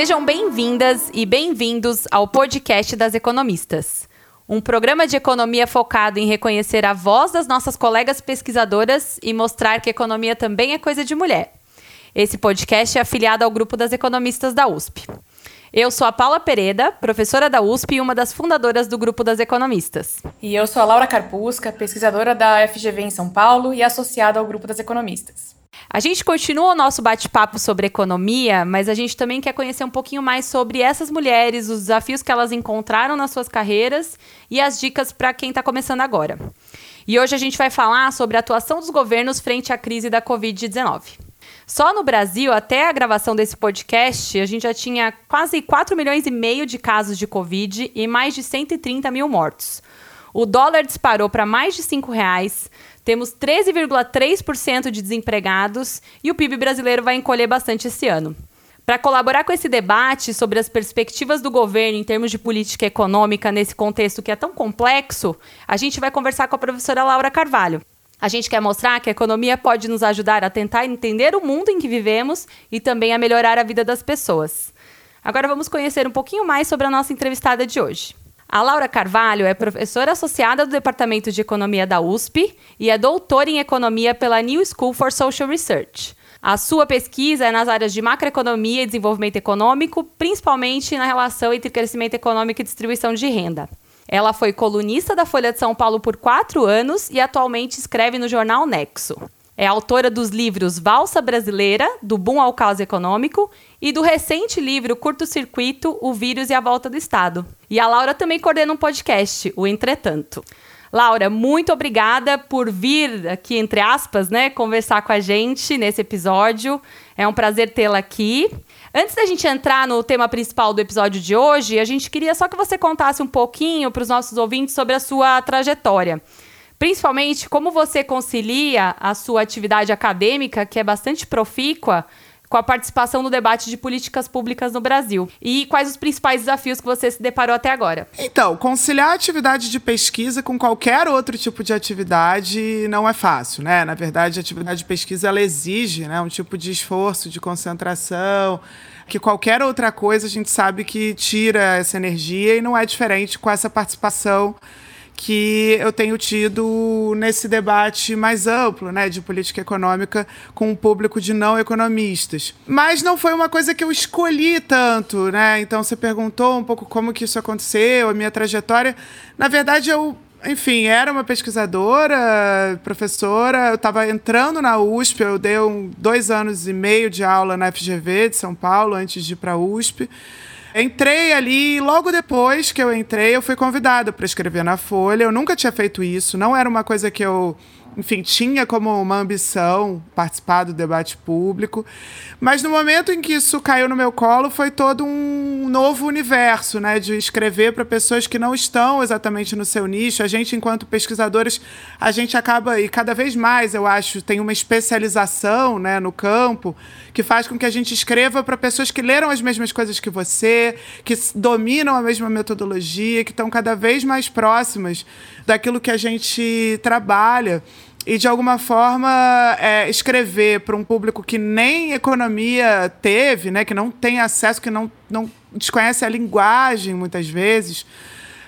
Sejam bem-vindas e bem-vindos ao podcast das economistas. Um programa de economia focado em reconhecer a voz das nossas colegas pesquisadoras e mostrar que economia também é coisa de mulher. Esse podcast é afiliado ao grupo das economistas da USP. Eu sou a Paula Pereda, professora da USP e uma das fundadoras do grupo das economistas. E eu sou a Laura Carpusca, pesquisadora da FGV em São Paulo e associada ao grupo das economistas. A gente continua o nosso bate-papo sobre economia, mas a gente também quer conhecer um pouquinho mais sobre essas mulheres, os desafios que elas encontraram nas suas carreiras e as dicas para quem está começando agora. E hoje a gente vai falar sobre a atuação dos governos frente à crise da Covid-19. Só no Brasil, até a gravação desse podcast, a gente já tinha quase 4 milhões e meio de casos de Covid e mais de 130 mil mortos. O dólar disparou para mais de R$ reais, temos 13,3% de desempregados e o PIB brasileiro vai encolher bastante esse ano. Para colaborar com esse debate sobre as perspectivas do governo em termos de política econômica nesse contexto que é tão complexo, a gente vai conversar com a professora Laura Carvalho. A gente quer mostrar que a economia pode nos ajudar a tentar entender o mundo em que vivemos e também a melhorar a vida das pessoas. Agora vamos conhecer um pouquinho mais sobre a nossa entrevistada de hoje. A Laura Carvalho é professora associada do Departamento de Economia da USP e é doutora em Economia pela New School for Social Research. A sua pesquisa é nas áreas de macroeconomia e desenvolvimento econômico, principalmente na relação entre crescimento econômico e distribuição de renda. Ela foi colunista da Folha de São Paulo por quatro anos e atualmente escreve no jornal Nexo. É autora dos livros Valsa Brasileira, do Boom ao Caos Econômico, e do recente livro Curto Circuito, O Vírus e a Volta do Estado. E a Laura também coordena um podcast, o Entretanto. Laura, muito obrigada por vir aqui, entre aspas, né, conversar com a gente nesse episódio. É um prazer tê-la aqui. Antes da gente entrar no tema principal do episódio de hoje, a gente queria só que você contasse um pouquinho para os nossos ouvintes sobre a sua trajetória. Principalmente como você concilia a sua atividade acadêmica, que é bastante profícua, com a participação no debate de políticas públicas no Brasil. E quais os principais desafios que você se deparou até agora? Então, conciliar a atividade de pesquisa com qualquer outro tipo de atividade não é fácil, né? Na verdade, a atividade de pesquisa ela exige né, um tipo de esforço, de concentração, que qualquer outra coisa a gente sabe que tira essa energia e não é diferente com essa participação que eu tenho tido nesse debate mais amplo, né, de política econômica com um público de não economistas. Mas não foi uma coisa que eu escolhi tanto, né? Então você perguntou um pouco como que isso aconteceu, a minha trajetória. Na verdade, eu enfim, era uma pesquisadora, professora. Eu estava entrando na USP, eu dei um, dois anos e meio de aula na FGV de São Paulo antes de ir para a USP. Entrei ali e logo depois que eu entrei, eu fui convidada para escrever na Folha. Eu nunca tinha feito isso, não era uma coisa que eu enfim, tinha como uma ambição participar do debate público. Mas no momento em que isso caiu no meu colo, foi todo um novo universo, né? De escrever para pessoas que não estão exatamente no seu nicho. A gente, enquanto pesquisadores, a gente acaba, e cada vez mais, eu acho, tem uma especialização né, no campo, que faz com que a gente escreva para pessoas que leram as mesmas coisas que você, que dominam a mesma metodologia, que estão cada vez mais próximas daquilo que a gente trabalha e de alguma forma é, escrever para um público que nem economia teve, né, que não tem acesso, que não, não desconhece a linguagem muitas vezes,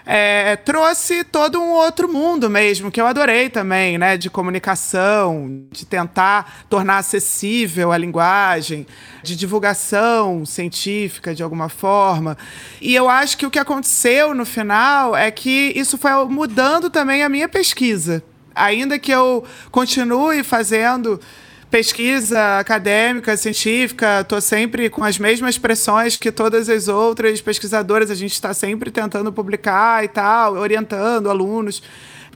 é, trouxe todo um outro mundo mesmo, que eu adorei também, né, de comunicação, de tentar tornar acessível a linguagem, de divulgação científica de alguma forma. E eu acho que o que aconteceu no final é que isso foi mudando também a minha pesquisa ainda que eu continue fazendo pesquisa acadêmica, científica, estou sempre com as mesmas pressões que todas as outras pesquisadoras, a gente está sempre tentando publicar e tal, orientando alunos.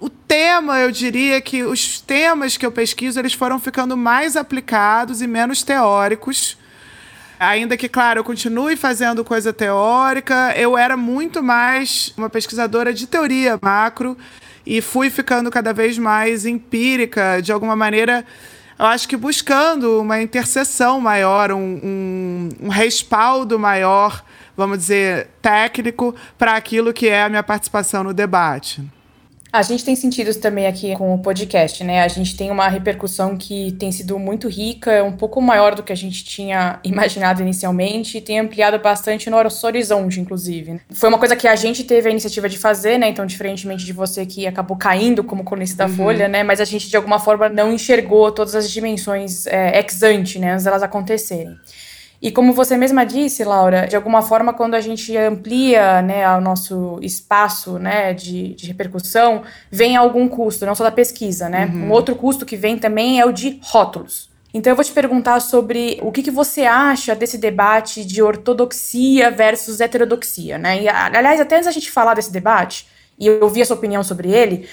O tema, eu diria que os temas que eu pesquiso, eles foram ficando mais aplicados e menos teóricos. Ainda que, claro, eu continue fazendo coisa teórica, eu era muito mais uma pesquisadora de teoria macro e fui ficando cada vez mais empírica, de alguma maneira, eu acho que buscando uma interseção maior, um, um, um respaldo maior, vamos dizer, técnico, para aquilo que é a minha participação no debate. A gente tem sentido também aqui com o podcast, né? A gente tem uma repercussão que tem sido muito rica, um pouco maior do que a gente tinha imaginado inicialmente, e tem ampliado bastante no nosso horizonte, inclusive. Foi uma coisa que a gente teve a iniciativa de fazer, né? Então, diferentemente de você que acabou caindo como colunista da uhum. Folha, né? Mas a gente, de alguma forma, não enxergou todas as dimensões é, ex ante, né? Antes delas acontecerem. E como você mesma disse, Laura, de alguma forma, quando a gente amplia né, o nosso espaço né, de, de repercussão, vem algum custo, não só da pesquisa, né? Uhum. Um outro custo que vem também é o de rótulos. Então eu vou te perguntar sobre o que, que você acha desse debate de ortodoxia versus heterodoxia, né? E, aliás, até antes da gente falar desse debate, e eu ouvi a sua opinião sobre ele,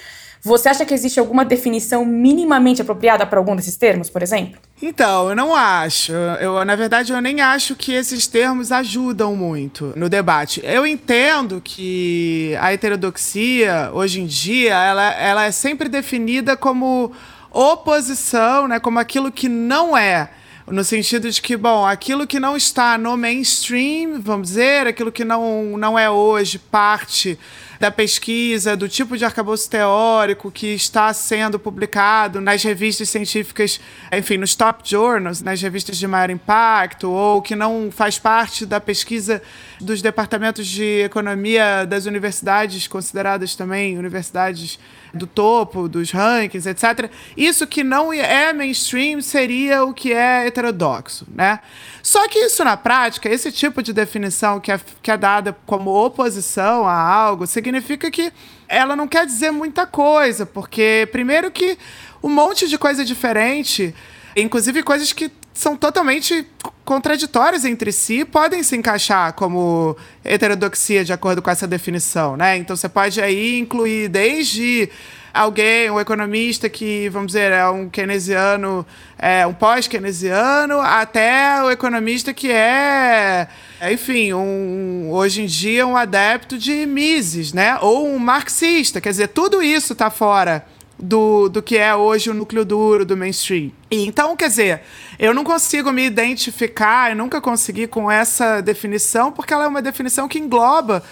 você acha que existe alguma definição minimamente apropriada para algum desses termos, por exemplo? Então, eu não acho. Eu, na verdade, eu nem acho que esses termos ajudam muito no debate. Eu entendo que a heterodoxia, hoje em dia, ela, ela é sempre definida como oposição, né, como aquilo que não é no sentido de que, bom, aquilo que não está no mainstream, vamos dizer, aquilo que não, não é hoje parte da pesquisa, do tipo de arcabouço teórico que está sendo publicado nas revistas científicas, enfim, nos top journals, nas revistas de maior impacto, ou que não faz parte da pesquisa dos departamentos de economia das universidades, consideradas também universidades do topo, dos rankings, etc. Isso que não é mainstream seria o que é heterodoxo, né? Só que isso na prática, esse tipo de definição que é, que é dada como oposição a algo, significa que ela não quer dizer muita coisa, porque primeiro que um monte de coisa diferente, inclusive coisas que são totalmente contraditórias entre si, podem se encaixar como heterodoxia de acordo com essa definição, né? Então você pode aí incluir desde alguém, um economista que, vamos dizer, é um keynesiano, é, um pós-keynesiano, até o economista que é, enfim, um, hoje em dia um adepto de Mises, né? Ou um marxista. Quer dizer, tudo isso está fora do, do que é hoje o núcleo duro do mainstream. E, então, quer dizer, eu não consigo me identificar, eu nunca consegui com essa definição, porque ela é uma definição que engloba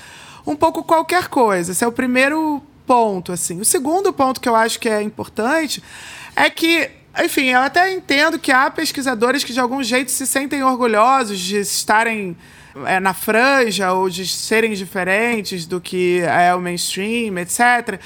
um pouco qualquer coisa. Esse é o primeiro ponto, assim. O segundo ponto que eu acho que é importante é que, enfim, eu até entendo que há pesquisadores que de algum jeito se sentem orgulhosos de estarem é, na franja ou de serem diferentes do que é o mainstream, etc.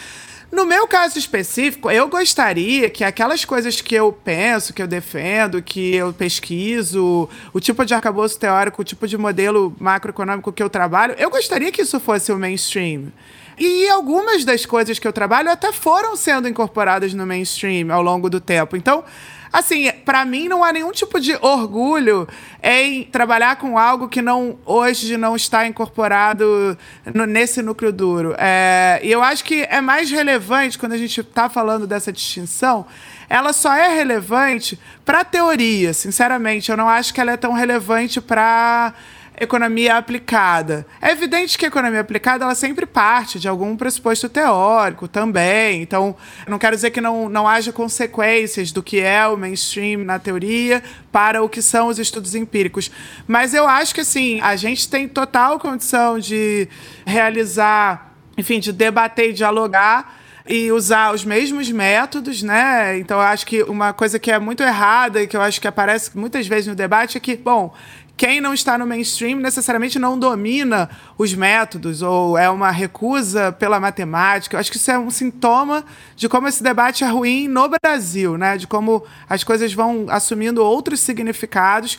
No meu caso específico, eu gostaria que aquelas coisas que eu penso, que eu defendo, que eu pesquiso, o tipo de arcabouço teórico, o tipo de modelo macroeconômico que eu trabalho, eu gostaria que isso fosse o mainstream. E algumas das coisas que eu trabalho até foram sendo incorporadas no mainstream ao longo do tempo. Então, assim, para mim não há nenhum tipo de orgulho em trabalhar com algo que não hoje não está incorporado no, nesse núcleo duro. É, e eu acho que é mais relevante quando a gente está falando dessa distinção. Ela só é relevante para teoria, sinceramente. Eu não acho que ela é tão relevante para economia aplicada. É evidente que a economia aplicada ela sempre parte de algum pressuposto teórico também. Então, não quero dizer que não, não haja consequências do que é o mainstream na teoria para o que são os estudos empíricos. Mas eu acho que assim, a gente tem total condição de realizar, enfim, de debater e dialogar e usar os mesmos métodos, né? Então, eu acho que uma coisa que é muito errada e que eu acho que aparece muitas vezes no debate é que, bom, quem não está no mainstream necessariamente não domina os métodos ou é uma recusa pela matemática. Eu acho que isso é um sintoma de como esse debate é ruim no Brasil, né? De como as coisas vão assumindo outros significados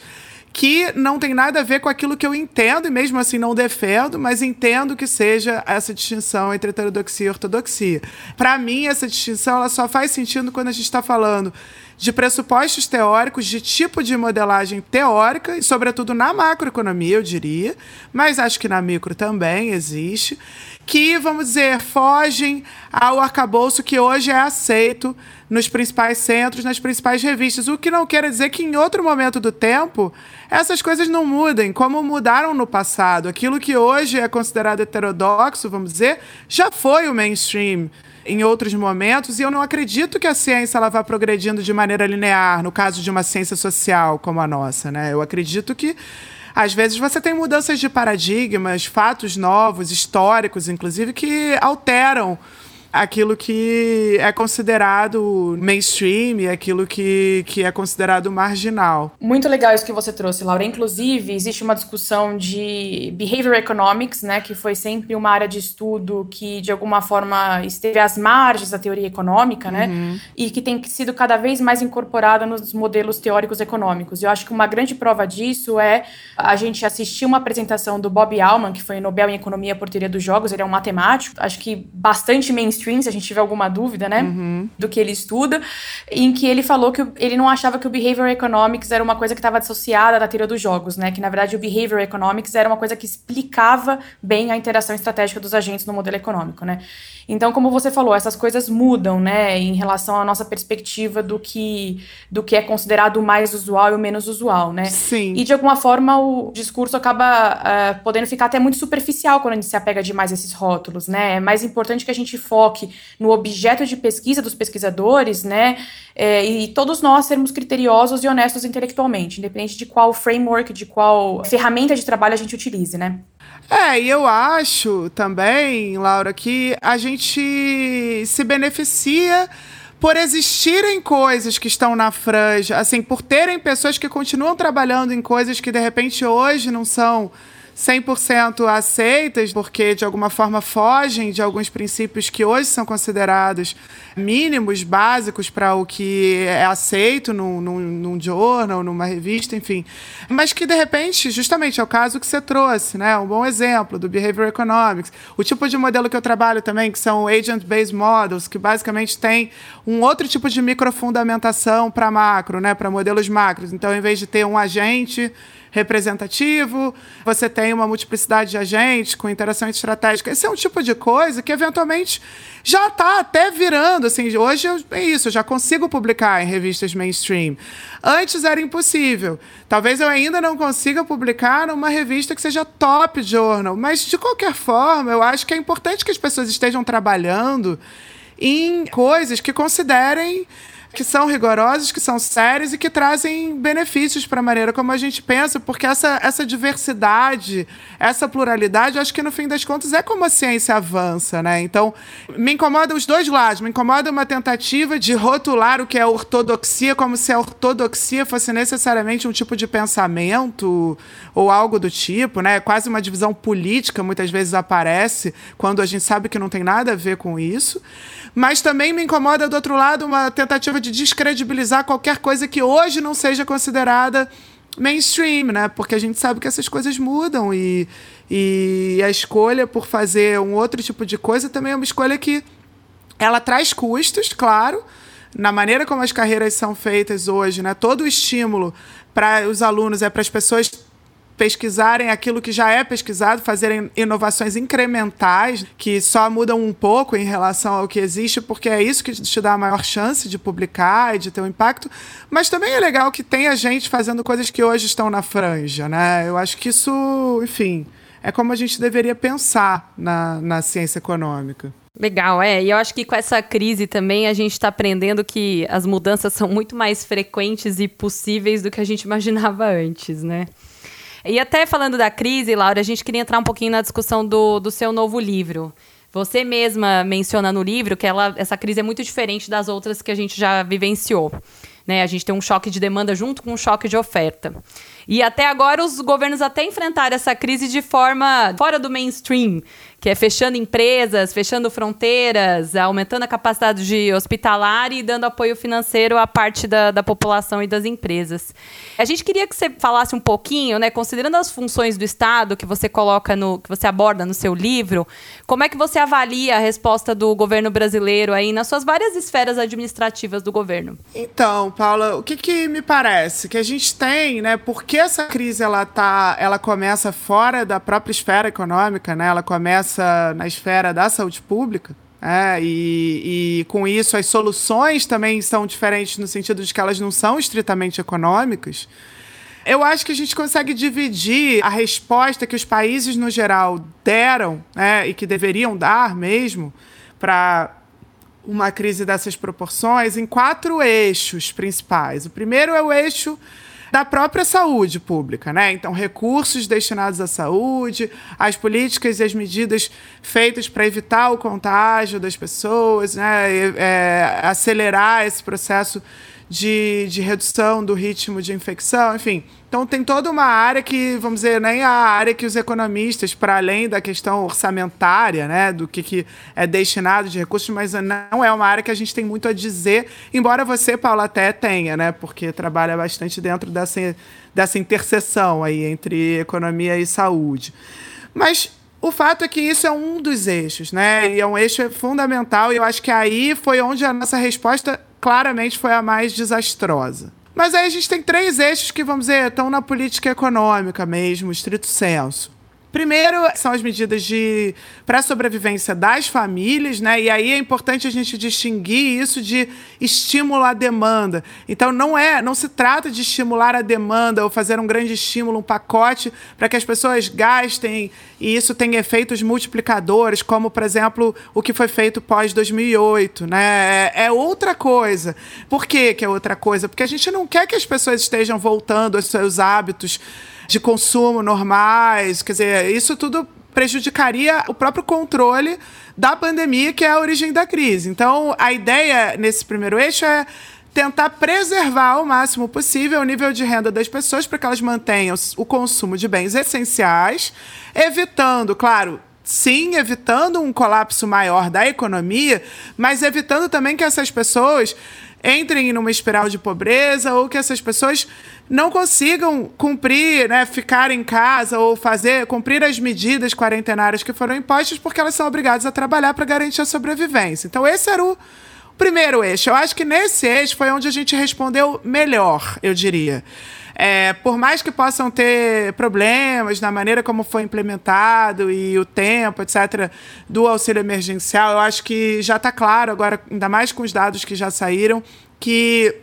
que não tem nada a ver com aquilo que eu entendo e mesmo assim não defendo, mas entendo que seja essa distinção entre heterodoxia e ortodoxia. Para mim, essa distinção ela só faz sentido quando a gente está falando de pressupostos teóricos, de tipo de modelagem teórica, e sobretudo na macroeconomia, eu diria, mas acho que na micro também existe, que, vamos dizer, fogem ao arcabouço que hoje é aceito nos principais centros, nas principais revistas. O que não quer dizer que em outro momento do tempo essas coisas não mudem, como mudaram no passado. Aquilo que hoje é considerado heterodoxo, vamos dizer, já foi o mainstream em outros momentos, e eu não acredito que a ciência ela vá progredindo de maneira linear, no caso de uma ciência social como a nossa. Né? Eu acredito que às vezes você tem mudanças de paradigmas, fatos novos, históricos, inclusive, que alteram aquilo que é considerado mainstream, aquilo que, que é considerado marginal. Muito legal isso que você trouxe, Laura. Inclusive, existe uma discussão de behavior economics, né, que foi sempre uma área de estudo que, de alguma forma, esteve às margens da teoria econômica, né, uhum. e que tem sido cada vez mais incorporada nos modelos teóricos econômicos. Eu acho que uma grande prova disso é a gente assistir uma apresentação do Bob Allman, que foi Nobel em Economia por Teoria dos Jogos, ele é um matemático, acho que bastante mainstream, se a gente tiver alguma dúvida, né, uhum. do que ele estuda, em que ele falou que ele não achava que o behavior economics era uma coisa que estava associada à teoria dos jogos, né, que na verdade o behavior economics era uma coisa que explicava bem a interação estratégica dos agentes no modelo econômico, né. Então, como você falou, essas coisas mudam, né, em relação à nossa perspectiva do que do que é considerado o mais usual e o menos usual, né? Sim. E de alguma forma o discurso acaba uh, podendo ficar até muito superficial quando a gente se apega demais a esses rótulos, né? É mais importante que a gente foque no objeto de pesquisa dos pesquisadores, né? É, e todos nós sermos criteriosos e honestos intelectualmente, independente de qual framework, de qual ferramenta de trabalho a gente utilize, né? É, e eu acho também, Laura, que a gente se beneficia por existirem coisas que estão na franja, assim, por terem pessoas que continuam trabalhando em coisas que de repente hoje não são 100% aceitas, porque de alguma forma fogem de alguns princípios que hoje são considerados mínimos, básicos para o que é aceito num, num, num jornal, numa revista, enfim. Mas que, de repente, justamente é o caso que você trouxe, né? Um bom exemplo do Behavior Economics. O tipo de modelo que eu trabalho também, que são Agent-Based Models, que basicamente tem um outro tipo de microfundamentação para macro, né? Para modelos macros. Então, em vez de ter um agente representativo, você tem uma multiplicidade de agentes com interação estratégica. Esse é um tipo de coisa que, eventualmente, já está até virando. Assim, hoje é isso, eu já consigo publicar em revistas mainstream. Antes era impossível. Talvez eu ainda não consiga publicar numa revista que seja top journal, mas, de qualquer forma, eu acho que é importante que as pessoas estejam trabalhando em coisas que considerem que são rigorosos, que são sérios e que trazem benefícios para a maneira como a gente pensa, porque essa, essa diversidade, essa pluralidade, acho que no fim das contas é como a ciência avança, né? Então, me incomoda os dois lados. Me incomoda uma tentativa de rotular o que é ortodoxia como se a ortodoxia fosse necessariamente um tipo de pensamento ou algo do tipo, né? Quase uma divisão política muitas vezes aparece quando a gente sabe que não tem nada a ver com isso. Mas também me incomoda, do outro lado, uma tentativa de descredibilizar qualquer coisa que hoje não seja considerada mainstream, né? Porque a gente sabe que essas coisas mudam e, e a escolha por fazer um outro tipo de coisa também é uma escolha que ela traz custos, claro, na maneira como as carreiras são feitas hoje, né? Todo o estímulo para os alunos é para as pessoas pesquisarem aquilo que já é pesquisado, fazerem inovações incrementais que só mudam um pouco em relação ao que existe, porque é isso que te dá a maior chance de publicar e de ter um impacto. Mas também é legal que tenha gente fazendo coisas que hoje estão na franja, né? Eu acho que isso, enfim, é como a gente deveria pensar na, na ciência econômica. Legal, é. E eu acho que com essa crise também a gente está aprendendo que as mudanças são muito mais frequentes e possíveis do que a gente imaginava antes, né? E até falando da crise, Laura, a gente queria entrar um pouquinho na discussão do, do seu novo livro. Você mesma menciona no livro que ela, essa crise é muito diferente das outras que a gente já vivenciou. Né? A gente tem um choque de demanda junto com um choque de oferta. E até agora os governos até enfrentaram essa crise de forma fora do mainstream, que é fechando empresas, fechando fronteiras, aumentando a capacidade de hospitalar e dando apoio financeiro à parte da, da população e das empresas. A gente queria que você falasse um pouquinho, né, considerando as funções do Estado que você coloca no, que você aborda no seu livro, como é que você avalia a resposta do governo brasileiro aí nas suas várias esferas administrativas do governo? Então, Paula, o que, que me parece que a gente tem, né, porque essa crise ela tá, ela começa fora da própria esfera econômica, né? Ela começa na esfera da saúde pública. É, e, e, com isso as soluções também são diferentes no sentido de que elas não são estritamente econômicas. Eu acho que a gente consegue dividir a resposta que os países no geral deram, né, e que deveriam dar mesmo, para uma crise dessas proporções, em quatro eixos principais. O primeiro é o eixo da própria saúde pública, né? Então, recursos destinados à saúde, as políticas e as medidas feitas para evitar o contágio das pessoas, né? É, acelerar esse processo de, de redução do ritmo de infecção, enfim. Então tem toda uma área que, vamos dizer, nem a área que os economistas, para além da questão orçamentária, né, do que, que é destinado de recursos, mas não é uma área que a gente tem muito a dizer, embora você, Paula, até tenha, né, porque trabalha bastante dentro dessa, dessa interseção aí entre economia e saúde. Mas o fato é que isso é um dos eixos, né? E é um eixo fundamental, e eu acho que aí foi onde a nossa resposta claramente foi a mais desastrosa. Mas aí a gente tem três eixos que, vamos dizer, estão na política econômica mesmo, estrito senso. Primeiro são as medidas de para sobrevivência das famílias, né? E aí é importante a gente distinguir isso de estímulo à demanda. Então não é, não se trata de estimular a demanda ou fazer um grande estímulo, um pacote para que as pessoas gastem e isso tenha efeitos multiplicadores, como por exemplo o que foi feito pós 2008, né? É, é outra coisa. Por que é outra coisa? Porque a gente não quer que as pessoas estejam voltando aos seus hábitos de consumo normais. Quer dizer, isso tudo prejudicaria o próprio controle da pandemia, que é a origem da crise. Então, a ideia nesse primeiro eixo é tentar preservar ao máximo possível o nível de renda das pessoas para que elas mantenham o consumo de bens essenciais, evitando, claro, sim, evitando um colapso maior da economia, mas evitando também que essas pessoas entrem numa espiral de pobreza ou que essas pessoas não consigam cumprir, né, ficar em casa ou fazer, cumprir as medidas quarentenárias que foram impostas porque elas são obrigadas a trabalhar para garantir a sobrevivência. Então esse era o primeiro eixo. Eu acho que nesse eixo foi onde a gente respondeu melhor, eu diria. É, por mais que possam ter problemas na maneira como foi implementado e o tempo, etc., do auxílio emergencial, eu acho que já está claro agora, ainda mais com os dados que já saíram, que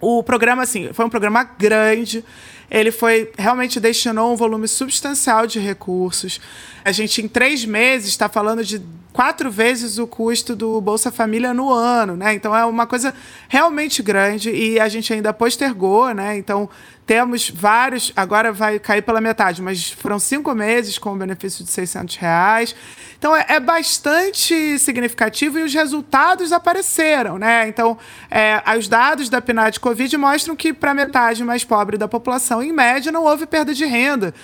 o programa, assim, foi um programa grande. Ele foi realmente destinou um volume substancial de recursos. A gente, em três meses, está falando de quatro vezes o custo do Bolsa Família no ano, né? Então é uma coisa realmente grande e a gente ainda postergou, né? Então temos vários, agora vai cair pela metade, mas foram cinco meses com o benefício de 600 reais. Então é, é bastante significativo e os resultados apareceram, né? Então é, os dados da PNAD Covid mostram que para a metade mais pobre da população, em média, não houve perda de renda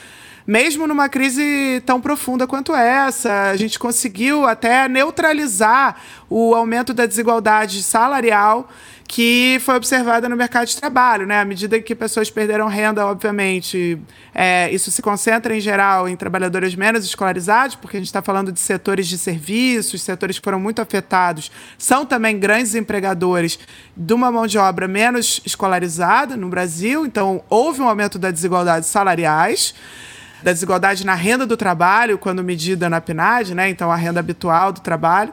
mesmo numa crise tão profunda quanto essa, a gente conseguiu até neutralizar o aumento da desigualdade salarial que foi observada no mercado de trabalho, né? À medida que pessoas perderam renda, obviamente, é, isso se concentra em geral em trabalhadores menos escolarizados, porque a gente está falando de setores de serviços, setores que foram muito afetados, são também grandes empregadores de uma mão de obra menos escolarizada no Brasil, então houve um aumento das desigualdades salariais da desigualdade na renda do trabalho, quando medida na PNAD, né? então a renda habitual do trabalho.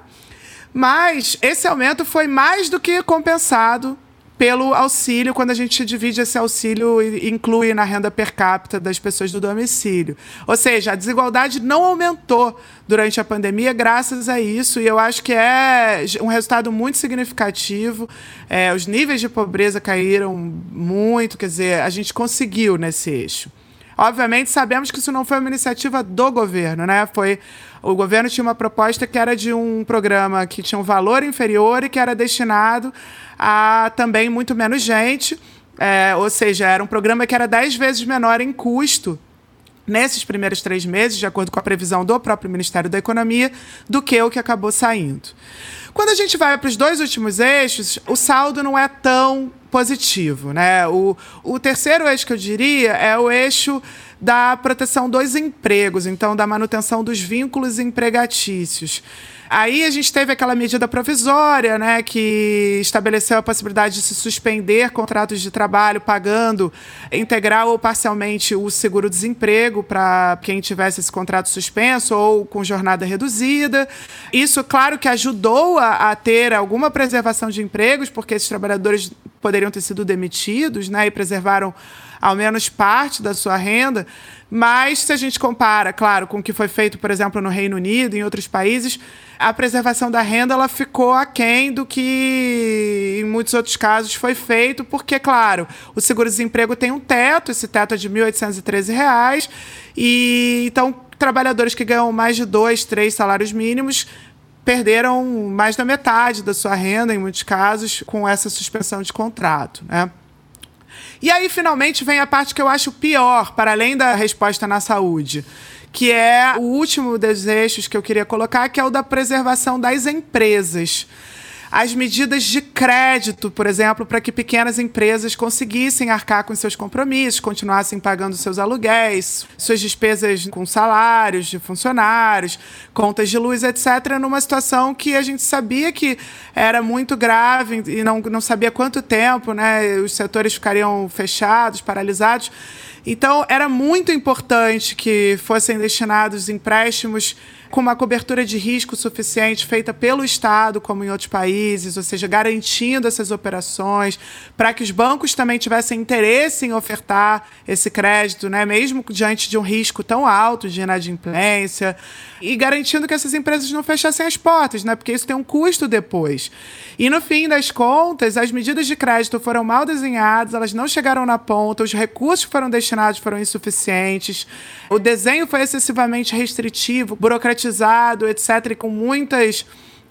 Mas esse aumento foi mais do que compensado pelo auxílio, quando a gente divide esse auxílio e inclui na renda per capita das pessoas do domicílio. Ou seja, a desigualdade não aumentou durante a pandemia graças a isso, e eu acho que é um resultado muito significativo. É, os níveis de pobreza caíram muito, quer dizer, a gente conseguiu nesse eixo. Obviamente, sabemos que isso não foi uma iniciativa do governo, né? Foi o governo tinha uma proposta que era de um programa que tinha um valor inferior e que era destinado a também muito menos gente. É, ou seja, era um programa que era dez vezes menor em custo nesses primeiros três meses, de acordo com a previsão do próprio Ministério da Economia, do que o que acabou saindo. Quando a gente vai para os dois últimos eixos, o saldo não é tão positivo. Né? O, o terceiro eixo que eu diria é o eixo da proteção dos empregos, então da manutenção dos vínculos empregatícios. Aí a gente teve aquela medida provisória, né, que estabeleceu a possibilidade de se suspender contratos de trabalho pagando integral ou parcialmente o seguro-desemprego para quem tivesse esse contrato suspenso ou com jornada reduzida. Isso, claro, que ajudou a, a ter alguma preservação de empregos, porque esses trabalhadores poderiam ter sido demitidos, né, e preservaram ao menos parte da sua renda. Mas se a gente compara, claro, com o que foi feito, por exemplo, no Reino Unido em outros países, a preservação da renda ela ficou aquém do que em muitos outros casos foi feito, porque, claro, o seguro-desemprego tem um teto, esse teto é de R$ 1.813, e então trabalhadores que ganham mais de dois, três salários mínimos perderam mais da metade da sua renda, em muitos casos, com essa suspensão de contrato. Né? E aí, finalmente, vem a parte que eu acho pior, para além da resposta na saúde, que é o último dos eixos que eu queria colocar, que é o da preservação das empresas as medidas de crédito, por exemplo, para que pequenas empresas conseguissem arcar com seus compromissos, continuassem pagando seus aluguéis, suas despesas com salários de funcionários, contas de luz, etc., numa situação que a gente sabia que era muito grave e não, não sabia quanto tempo né, os setores ficariam fechados, paralisados. Então, era muito importante que fossem destinados empréstimos com uma cobertura de risco suficiente feita pelo Estado, como em outros países, ou seja, garantindo essas operações, para que os bancos também tivessem interesse em ofertar esse crédito, né, mesmo diante de um risco tão alto de inadimplência, e garantindo que essas empresas não fechassem as portas, né, porque isso tem um custo depois. E no fim das contas, as medidas de crédito foram mal desenhadas, elas não chegaram na ponta, os recursos que foram destinados foram insuficientes, o desenho foi excessivamente restritivo, burocratizado, etc., e com muitas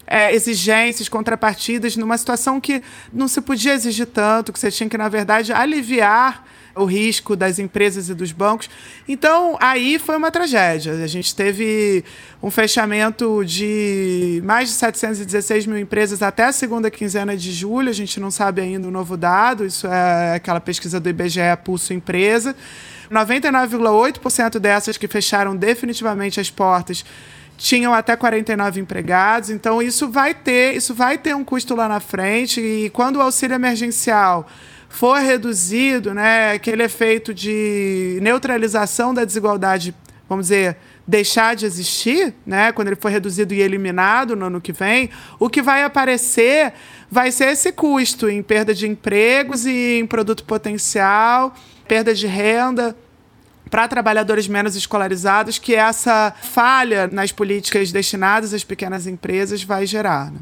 é, exigências, contrapartidas, numa situação que não se podia exigir tanto, que você tinha que, na verdade, aliviar o risco das empresas e dos bancos. Então, aí foi uma tragédia. A gente teve um fechamento de mais de 716 mil empresas até a segunda quinzena de julho. A gente não sabe ainda o novo dado, isso é aquela pesquisa do IBGE Pulso Empresa. 99,8% dessas que fecharam definitivamente as portas tinham até 49 empregados, então isso vai ter, isso vai ter um custo lá na frente e quando o auxílio emergencial for reduzido, né, aquele efeito de neutralização da desigualdade, vamos dizer, deixar de existir, né, quando ele for reduzido e eliminado no ano que vem, o que vai aparecer vai ser esse custo em perda de empregos e em produto potencial, perda de renda para trabalhadores menos escolarizados, que essa falha nas políticas destinadas às pequenas empresas vai gerar. Né?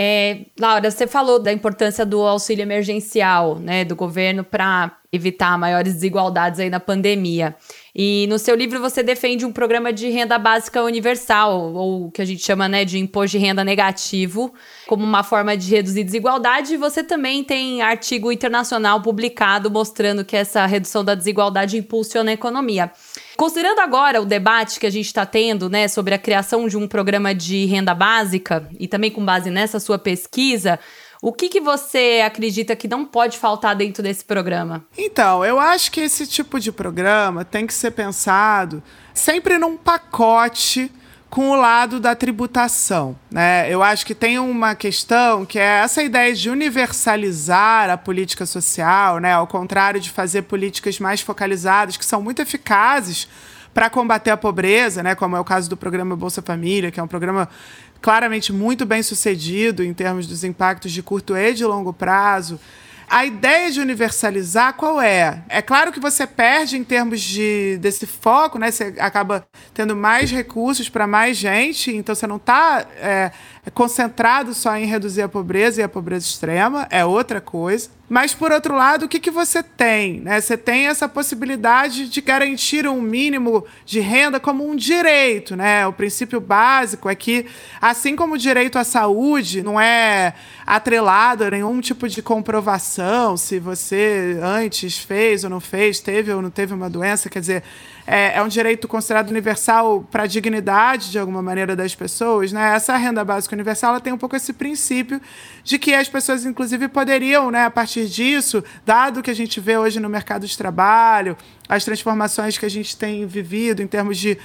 É, Laura, você falou da importância do auxílio emergencial, né, do governo para evitar maiores desigualdades aí na pandemia. E no seu livro você defende um programa de renda básica universal, ou o que a gente chama né, de imposto de renda negativo, como uma forma de reduzir desigualdade. E você também tem artigo internacional publicado mostrando que essa redução da desigualdade impulsiona a economia. Considerando agora o debate que a gente está tendo, né, sobre a criação de um programa de renda básica e também com base nessa sua pesquisa, o que, que você acredita que não pode faltar dentro desse programa? Então, eu acho que esse tipo de programa tem que ser pensado sempre num pacote com o lado da tributação. Né? Eu acho que tem uma questão que é essa ideia de universalizar a política social, né? ao contrário de fazer políticas mais focalizadas, que são muito eficazes para combater a pobreza, né? como é o caso do programa Bolsa Família, que é um programa claramente muito bem sucedido em termos dos impactos de curto e de longo prazo. A ideia de universalizar qual é? É claro que você perde em termos de, desse foco, né? Você acaba tendo mais recursos para mais gente, então você não está é, concentrado só em reduzir a pobreza e a pobreza extrema, é outra coisa. Mas, por outro lado, o que, que você tem? Né? Você tem essa possibilidade de garantir um mínimo de renda como um direito. Né? O princípio básico é que, assim como o direito à saúde não é atrelado a nenhum tipo de comprovação se você antes fez ou não fez, teve ou não teve uma doença, quer dizer, é, é um direito considerado universal para a dignidade, de alguma maneira, das pessoas, né? Essa renda básica universal ela tem um pouco esse princípio de que as pessoas, inclusive, poderiam, né, a partir disso, dado que a gente vê hoje no mercado de trabalho, as transformações que a gente tem vivido em termos de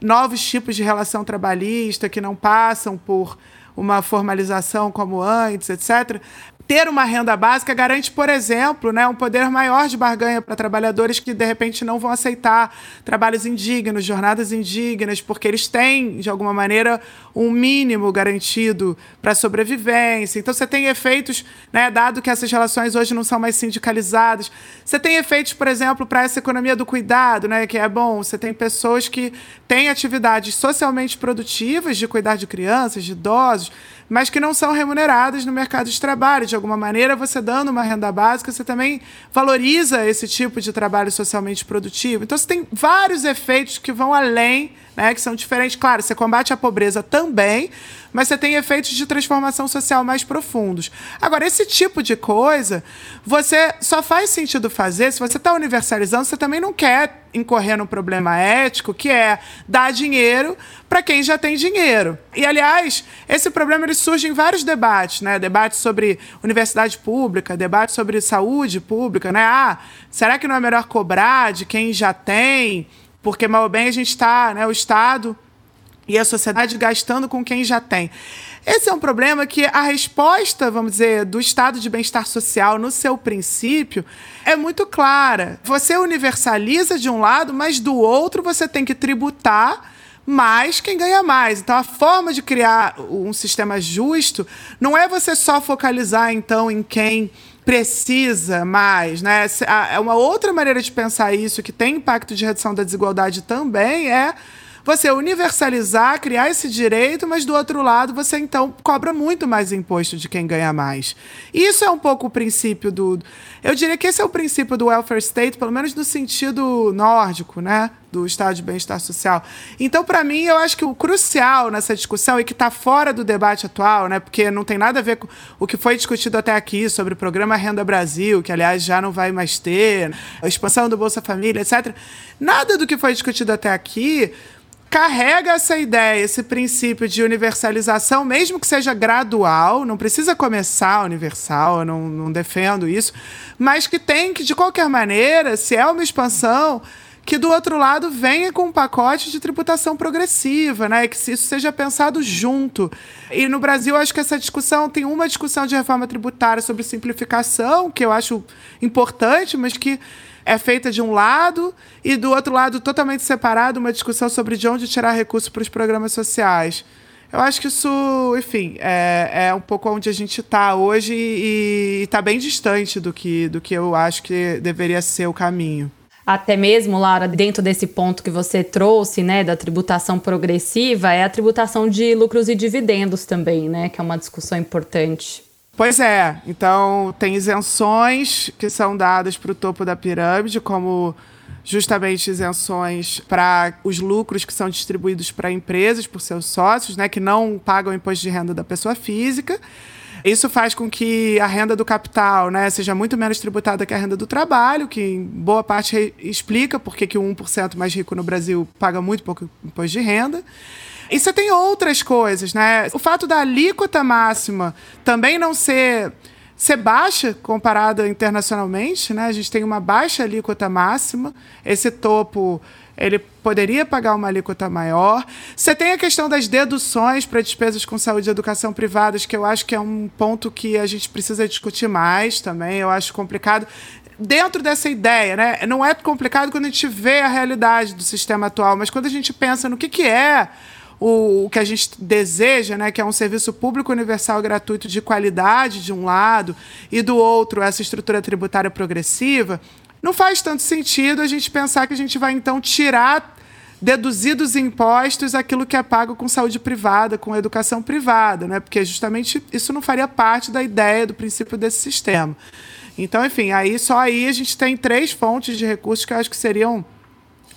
novos tipos de relação trabalhista que não passam por uma formalização como antes, etc., ter uma renda básica garante, por exemplo, né, um poder maior de barganha para trabalhadores que, de repente, não vão aceitar trabalhos indignos, jornadas indignas, porque eles têm, de alguma maneira, um mínimo garantido para sobrevivência. Então, você tem efeitos, né, dado que essas relações hoje não são mais sindicalizadas, você tem efeitos, por exemplo, para essa economia do cuidado, né, que é bom, você tem pessoas que têm atividades socialmente produtivas de cuidar de crianças, de idosos, mas que não são remuneradas no mercado de trabalho. De alguma maneira, você dando uma renda básica, você também valoriza esse tipo de trabalho socialmente produtivo. Então, você tem vários efeitos que vão além, né, que são diferentes. Claro, você combate a pobreza também, mas você tem efeitos de transformação social mais profundos. Agora, esse tipo de coisa, você só faz sentido fazer se você está universalizando, você também não quer incorrer num problema ético, que é dar dinheiro para quem já tem dinheiro. E, aliás, esse problema ele surge em vários debates, né? Debates sobre universidade pública, debates sobre saúde pública, né? Ah, será que não é melhor cobrar de quem já tem? Porque, mal ou bem, a gente está, né? O Estado e a sociedade gastando com quem já tem. Esse é um problema que a resposta, vamos dizer, do estado de bem-estar social no seu princípio é muito clara. Você universaliza de um lado, mas do outro você tem que tributar mais quem ganha mais. Então, a forma de criar um sistema justo não é você só focalizar, então, em quem precisa mais, né? É uma outra maneira de pensar isso que tem impacto de redução da desigualdade também é você universalizar, criar esse direito, mas do outro lado você então cobra muito mais imposto de quem ganha mais. Isso é um pouco o princípio do. Eu diria que esse é o princípio do welfare state, pelo menos no sentido nórdico, né? Do estado de bem-estar social. Então, para mim, eu acho que o crucial nessa discussão e que está fora do debate atual, né? Porque não tem nada a ver com o que foi discutido até aqui sobre o programa Renda Brasil, que aliás já não vai mais ter, a expansão do Bolsa Família, etc. Nada do que foi discutido até aqui carrega essa ideia, esse princípio de universalização, mesmo que seja gradual, não precisa começar universal, eu não, não defendo isso, mas que tem que, de qualquer maneira, se é uma expansão, que do outro lado venha com um pacote de tributação progressiva, né? Que isso seja pensado junto. E no Brasil, acho que essa discussão tem uma discussão de reforma tributária sobre simplificação, que eu acho importante, mas que é feita de um lado e do outro lado, totalmente separado, uma discussão sobre de onde tirar recursos para os programas sociais. Eu acho que isso, enfim, é, é um pouco onde a gente está hoje e está bem distante do que, do que eu acho que deveria ser o caminho. Até mesmo, Lara, dentro desse ponto que você trouxe, né, da tributação progressiva, é a tributação de lucros e dividendos também, né, que é uma discussão importante. Pois é. Então, tem isenções que são dadas para o topo da pirâmide, como justamente isenções para os lucros que são distribuídos para empresas por seus sócios, né, que não pagam imposto de renda da pessoa física. Isso faz com que a renda do capital né, seja muito menos tributada que a renda do trabalho, que em boa parte explica por que o 1% mais rico no Brasil paga muito pouco imposto de renda. E você tem outras coisas, né? O fato da alíquota máxima também não ser ser baixa comparada internacionalmente, né? A gente tem uma baixa alíquota máxima. Esse topo ele poderia pagar uma alíquota maior. Você tem a questão das deduções para despesas com saúde e educação privadas, que eu acho que é um ponto que a gente precisa discutir mais também. Eu acho complicado. Dentro dessa ideia, né? Não é complicado quando a gente vê a realidade do sistema atual, mas quando a gente pensa no que, que é o, o que a gente deseja, né, que é um serviço público universal gratuito de qualidade, de um lado, e do outro, essa estrutura tributária progressiva, não faz tanto sentido a gente pensar que a gente vai então tirar deduzir dos impostos aquilo que é pago com saúde privada, com educação privada, né? Porque justamente isso não faria parte da ideia, do princípio desse sistema. Então, enfim, aí só aí a gente tem três fontes de recursos que eu acho que seriam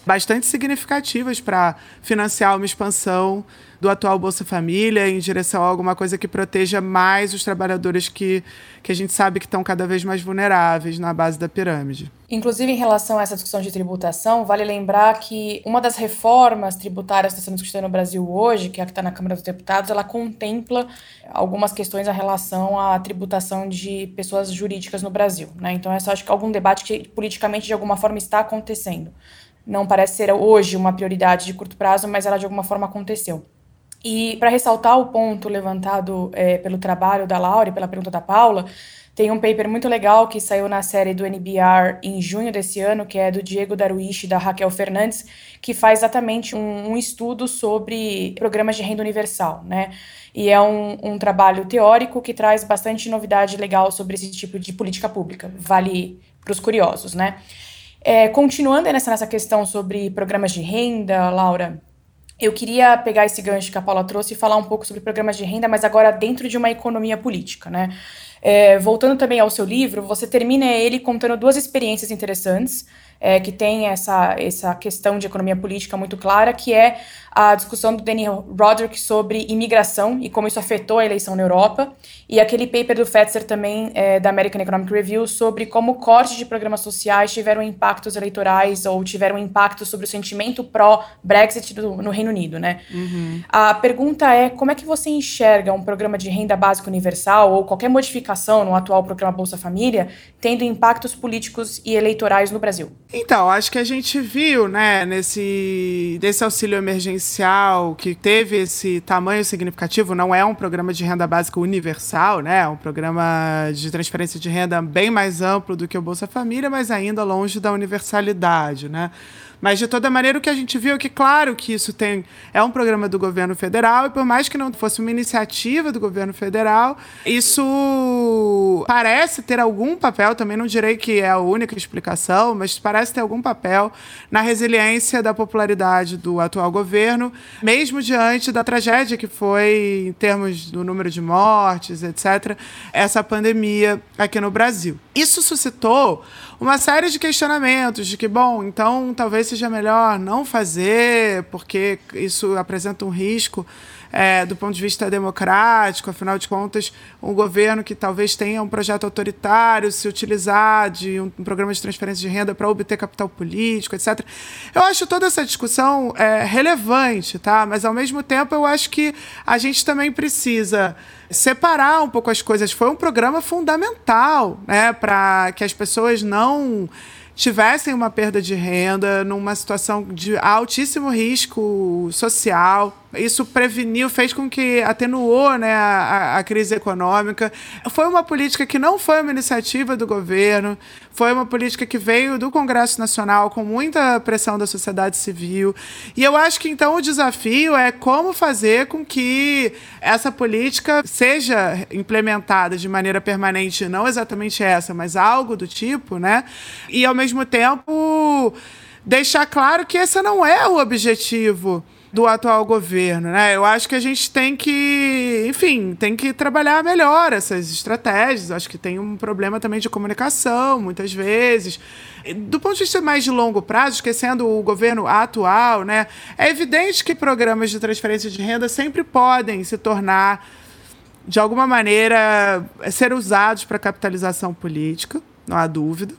bastante significativas para financiar uma expansão do atual Bolsa Família em direção a alguma coisa que proteja mais os trabalhadores que, que a gente sabe que estão cada vez mais vulneráveis na base da pirâmide. Inclusive, em relação a essa discussão de tributação, vale lembrar que uma das reformas tributárias que está sendo discutida no Brasil hoje, que é a que está na Câmara dos Deputados, ela contempla algumas questões em relação à tributação de pessoas jurídicas no Brasil. Né? Então, acho que é algum debate que politicamente, de alguma forma, está acontecendo não parece ser hoje uma prioridade de curto prazo, mas ela de alguma forma aconteceu. E para ressaltar o ponto levantado é, pelo trabalho da Laura e pela pergunta da Paula, tem um paper muito legal que saiu na série do NBR em junho desse ano, que é do Diego Daruichi e da Raquel Fernandes, que faz exatamente um, um estudo sobre programas de renda universal, né? E é um, um trabalho teórico que traz bastante novidade legal sobre esse tipo de política pública. Vale para os curiosos, né? É, continuando nessa, questão sobre programas de renda, Laura, eu queria pegar esse gancho que a Paula trouxe e falar um pouco sobre programas de renda, mas agora dentro de uma economia política, né? É, voltando também ao seu livro, você termina ele contando duas experiências interessantes é, que tem essa, essa questão de economia política muito clara, que é a discussão do Danny Roderick sobre imigração e como isso afetou a eleição na Europa, e aquele paper do Fetzer também, é, da American Economic Review, sobre como cortes de programas sociais tiveram impactos eleitorais ou tiveram impacto sobre o sentimento pró-Brexit no Reino Unido, né? Uhum. A pergunta é, como é que você enxerga um programa de renda básica universal ou qualquer modificação no atual programa Bolsa Família tendo impactos políticos e eleitorais no Brasil? Então, acho que a gente viu, né, nesse, nesse auxílio emergencial que teve esse tamanho significativo, não é um programa de renda básica universal, né, é um programa de transferência de renda bem mais amplo do que o Bolsa Família, mas ainda longe da universalidade, né. Mas, de toda maneira, o que a gente viu é que, claro, que isso tem é um programa do governo federal, e por mais que não fosse uma iniciativa do governo federal, isso parece ter algum papel, também não direi que é a única explicação, mas parece ter algum papel na resiliência da popularidade do atual governo, mesmo diante da tragédia que foi, em termos do número de mortes, etc., essa pandemia aqui no Brasil. Isso suscitou uma série de questionamentos de que, bom, então talvez seja melhor não fazer, porque isso apresenta um risco é, do ponto de vista democrático, afinal de contas, um governo que talvez tenha um projeto autoritário se utilizar de um, um programa de transferência de renda para obter capital político, etc. Eu acho toda essa discussão é, relevante, tá? Mas ao mesmo tempo eu acho que a gente também precisa separar um pouco as coisas. Foi um programa fundamental, né, para que as pessoas não tivessem uma perda de renda numa situação de altíssimo risco social. Isso preveniu, fez com que atenuou né, a, a, crise econômica. Foi uma política que não foi uma iniciativa do governo, foi uma política que veio do Congresso Nacional com muita pressão da sociedade civil. E eu acho que então o desafio é como fazer com que essa política seja implementada de maneira permanente, não exatamente essa, mas algo do tipo, né? E ao mesmo tempo deixar claro que esse não é o objetivo do atual governo, né? Eu acho que a gente tem que, enfim, tem que trabalhar melhor essas estratégias. Acho que tem um problema também de comunicação, muitas vezes. Do ponto de vista mais de longo prazo, esquecendo o governo atual, né? É evidente que programas de transferência de renda sempre podem se tornar, de alguma maneira, ser usados para capitalização política, não há dúvida.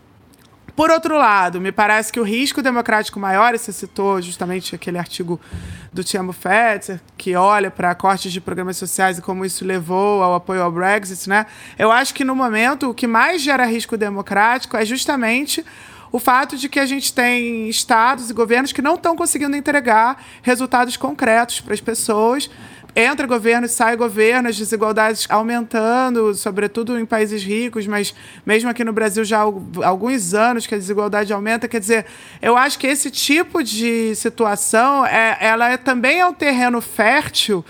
Por outro lado, me parece que o risco democrático maior, e você citou justamente aquele artigo do Tiamo Fetzer, que olha para cortes de programas sociais e como isso levou ao apoio ao Brexit, né? Eu acho que no momento o que mais gera risco democrático é justamente o fato de que a gente tem estados e governos que não estão conseguindo entregar resultados concretos para as pessoas entra governo sai governo, as desigualdades aumentando, sobretudo em países ricos, mas mesmo aqui no Brasil já há alguns anos que a desigualdade aumenta. Quer dizer, eu acho que esse tipo de situação é, ela é, também é um terreno fértil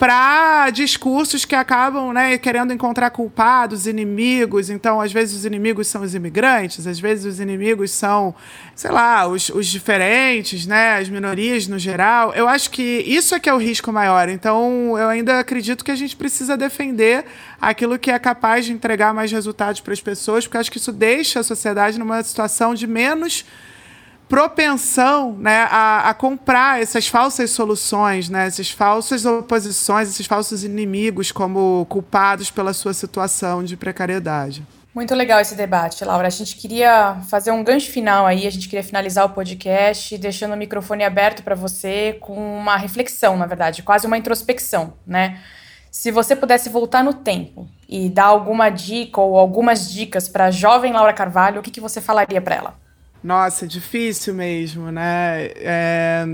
para discursos que acabam né, querendo encontrar culpados, inimigos. Então, às vezes, os inimigos são os imigrantes, às vezes, os inimigos são, sei lá, os, os diferentes, né, as minorias no geral. Eu acho que isso é que é o risco maior. Então, eu ainda acredito que a gente precisa defender aquilo que é capaz de entregar mais resultados para as pessoas, porque acho que isso deixa a sociedade numa situação de menos propensão né, a, a, comprar essas falsas soluções, né, essas falsas oposições, esses falsos inimigos como culpados pela sua situação de precariedade. Muito legal esse debate, Laura. A gente queria fazer um gancho final aí, a gente queria finalizar o podcast deixando o microfone aberto para você com uma reflexão, na verdade, quase uma introspecção, né? Se você pudesse voltar no tempo e dar alguma dica ou algumas dicas para a jovem Laura Carvalho, o que, que você falaria para ela? Nossa, difícil mesmo, né? É...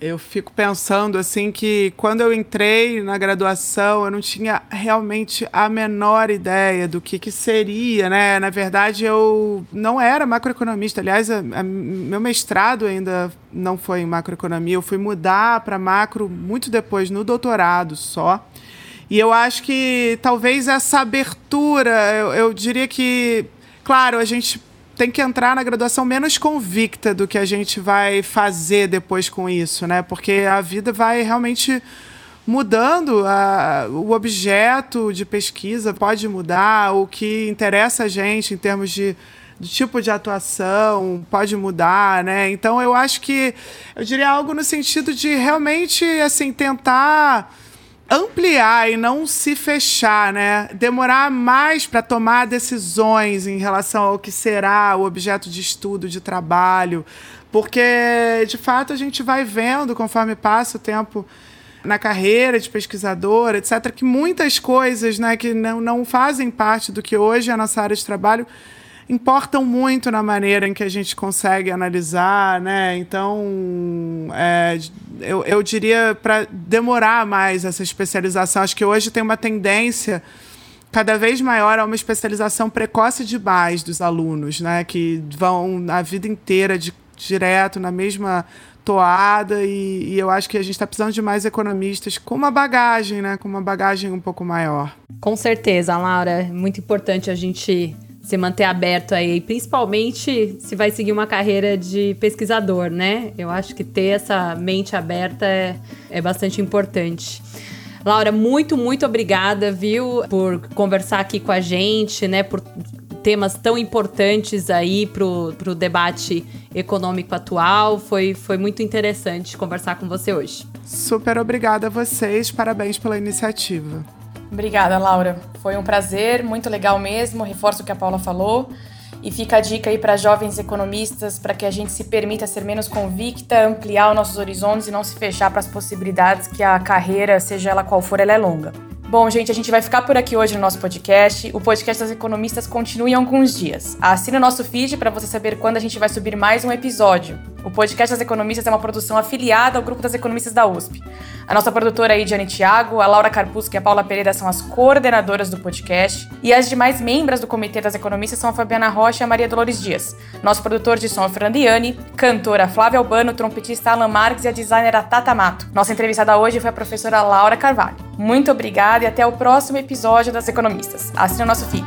Eu fico pensando assim que quando eu entrei na graduação, eu não tinha realmente a menor ideia do que, que seria, né? Na verdade, eu não era macroeconomista. Aliás, a, a, meu mestrado ainda não foi em macroeconomia. Eu fui mudar para macro muito depois, no doutorado só. E eu acho que talvez essa abertura, eu, eu diria que, claro, a gente tem que entrar na graduação menos convicta do que a gente vai fazer depois com isso, né? Porque a vida vai realmente mudando, a, o objeto de pesquisa pode mudar, o que interessa a gente em termos de, de tipo de atuação pode mudar, né? Então eu acho que eu diria algo no sentido de realmente assim tentar ampliar e não se fechar, né? Demorar mais para tomar decisões em relação ao que será o objeto de estudo, de trabalho, porque de fato a gente vai vendo conforme passa o tempo na carreira de pesquisador, etc., que muitas coisas, né, que não, não fazem parte do que hoje é a nossa área de trabalho importam muito na maneira em que a gente consegue analisar, né? Então, é, eu, eu diria para demorar mais essa especialização. Acho que hoje tem uma tendência cada vez maior a uma especialização precoce demais dos alunos, né? Que vão a vida inteira de, direto na mesma toada e, e, eu acho que a gente está precisando de mais economistas com uma bagagem, né? Com uma bagagem um pouco maior. Com certeza, Laura. Muito importante a gente se manter aberto aí, principalmente se vai seguir uma carreira de pesquisador, né? Eu acho que ter essa mente aberta é, é bastante importante. Laura, muito, muito obrigada, viu, por conversar aqui com a gente, né, por temas tão importantes aí pro, pro debate econômico atual. Foi, foi muito interessante conversar com você hoje. Super obrigada a vocês, parabéns pela iniciativa. Obrigada, Laura. Foi um prazer, muito legal mesmo. Reforço o que a Paula falou. E fica a dica aí para jovens economistas para que a gente se permita ser menos convicta, ampliar os nossos horizontes e não se fechar para as possibilidades que a carreira, seja ela qual for, ela é longa. Bom, gente, a gente vai ficar por aqui hoje no nosso podcast. O podcast das economistas continua em alguns dias. Assine o nosso feed para você saber quando a gente vai subir mais um episódio. O podcast das economistas é uma produção afiliada ao grupo das economistas da USP. A nossa produtora aí, Diane Thiago, a Laura Carpusca e a Paula Pereira são as coordenadoras do podcast. E as demais membros do Comitê das Economistas são a Fabiana Rocha e a Maria Dolores Dias. Nosso produtor de som é Iani, cantora Flávia Albano, trompetista Alan Marques e a designer Tata Mato. Nossa entrevistada hoje foi a professora Laura Carvalho. Muito obrigada e até o próximo episódio das Economistas. Assine o nosso feed.